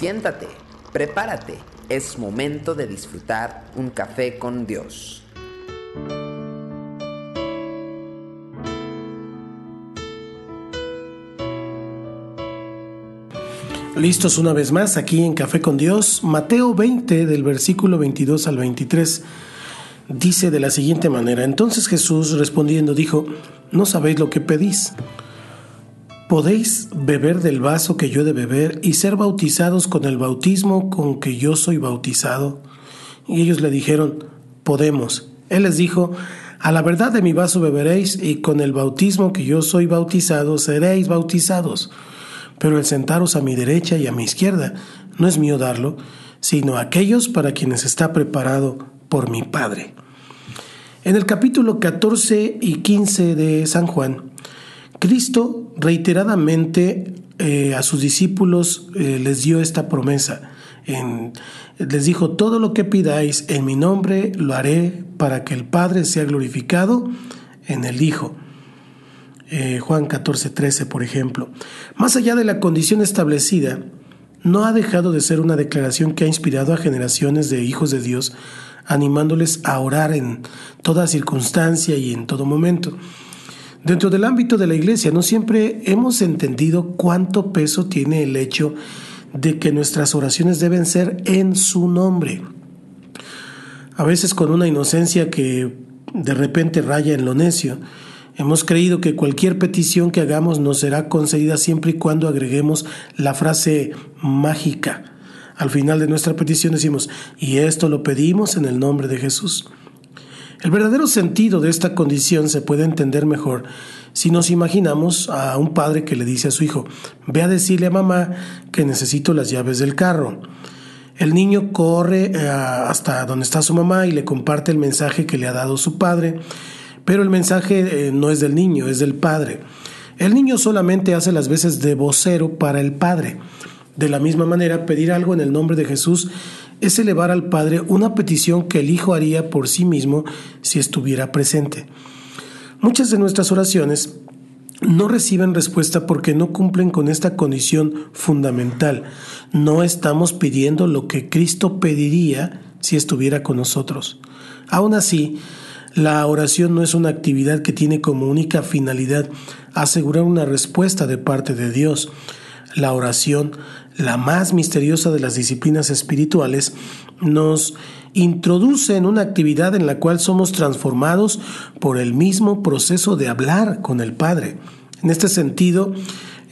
Siéntate, prepárate, es momento de disfrutar un café con Dios. Listos una vez más aquí en Café con Dios, Mateo 20 del versículo 22 al 23 dice de la siguiente manera, entonces Jesús respondiendo dijo, no sabéis lo que pedís. ¿Podéis beber del vaso que yo he de beber y ser bautizados con el bautismo con que yo soy bautizado? Y ellos le dijeron, podemos. Él les dijo, a la verdad de mi vaso beberéis y con el bautismo que yo soy bautizado seréis bautizados. Pero el sentaros a mi derecha y a mi izquierda no es mío darlo, sino aquellos para quienes está preparado por mi Padre. En el capítulo 14 y 15 de San Juan, Cristo reiteradamente eh, a sus discípulos eh, les dio esta promesa. les dijo, todo lo que pidáis en mi nombre lo haré para que el Padre sea glorificado en el Hijo. Eh, Juan 14, 13, por ejemplo. Más allá de la condición establecida, no ha dejado de ser una declaración que ha inspirado a generaciones de hijos de Dios, animándoles a orar en toda circunstancia y en todo momento. Dentro del ámbito de la iglesia no siempre hemos entendido cuánto peso tiene el hecho de que nuestras oraciones deben ser en su nombre. A veces con una inocencia que de repente raya en lo necio, hemos creído que cualquier petición que hagamos nos será concedida siempre y cuando agreguemos la frase mágica. Al final de nuestra petición decimos, y esto lo pedimos en el nombre de Jesús. El verdadero sentido de esta condición se puede entender mejor si nos imaginamos a un padre que le dice a su hijo, ve a decirle a mamá que necesito las llaves del carro. El niño corre eh, hasta donde está su mamá y le comparte el mensaje que le ha dado su padre, pero el mensaje eh, no es del niño, es del padre. El niño solamente hace las veces de vocero para el padre. De la misma manera, pedir algo en el nombre de Jesús es elevar al Padre una petición que el Hijo haría por sí mismo si estuviera presente. Muchas de nuestras oraciones no reciben respuesta porque no cumplen con esta condición fundamental. No estamos pidiendo lo que Cristo pediría si estuviera con nosotros. Aún así, la oración no es una actividad que tiene como única finalidad asegurar una respuesta de parte de Dios. La oración la más misteriosa de las disciplinas espirituales, nos introduce en una actividad en la cual somos transformados por el mismo proceso de hablar con el Padre. En este sentido,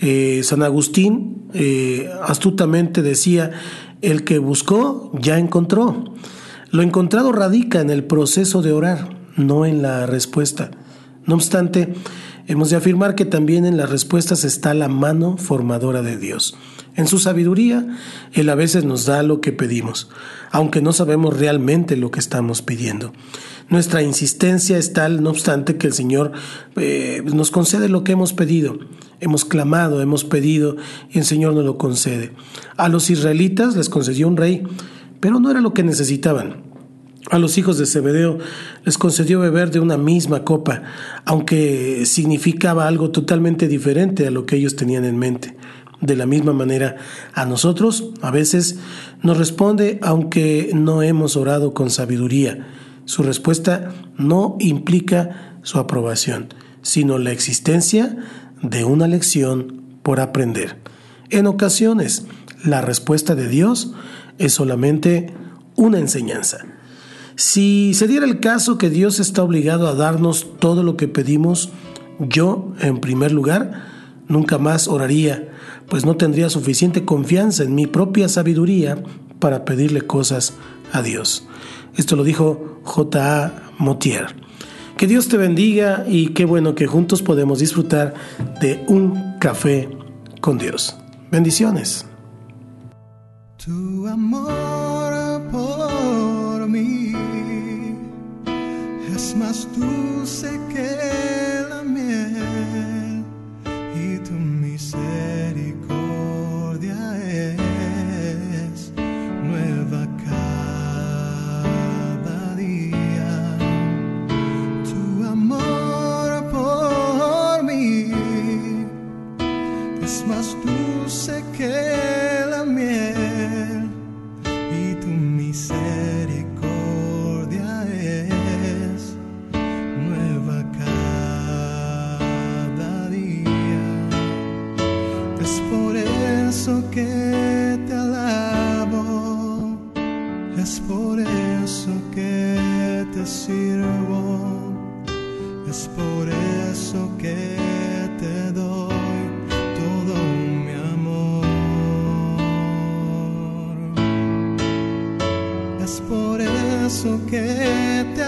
eh, San Agustín eh, astutamente decía, el que buscó ya encontró. Lo encontrado radica en el proceso de orar, no en la respuesta. No obstante, hemos de afirmar que también en las respuestas está la mano formadora de Dios. En su sabiduría, Él a veces nos da lo que pedimos, aunque no sabemos realmente lo que estamos pidiendo. Nuestra insistencia es tal, no obstante, que el Señor eh, nos concede lo que hemos pedido. Hemos clamado, hemos pedido y el Señor nos lo concede. A los israelitas les concedió un rey, pero no era lo que necesitaban. A los hijos de Zebedeo les concedió beber de una misma copa, aunque significaba algo totalmente diferente a lo que ellos tenían en mente. De la misma manera, a nosotros a veces nos responde aunque no hemos orado con sabiduría. Su respuesta no implica su aprobación, sino la existencia de una lección por aprender. En ocasiones, la respuesta de Dios es solamente una enseñanza. Si se diera el caso que Dios está obligado a darnos todo lo que pedimos, yo, en primer lugar, nunca más oraría pues no tendría suficiente confianza en mi propia sabiduría para pedirle cosas a Dios. Esto lo dijo J.A. Motier. Que Dios te bendiga y qué bueno que juntos podemos disfrutar de un café con Dios. Bendiciones. Tu amor mí es más dulce que Es por eso que te sirvo, es por eso que te doy todo mi amor. Es por eso que te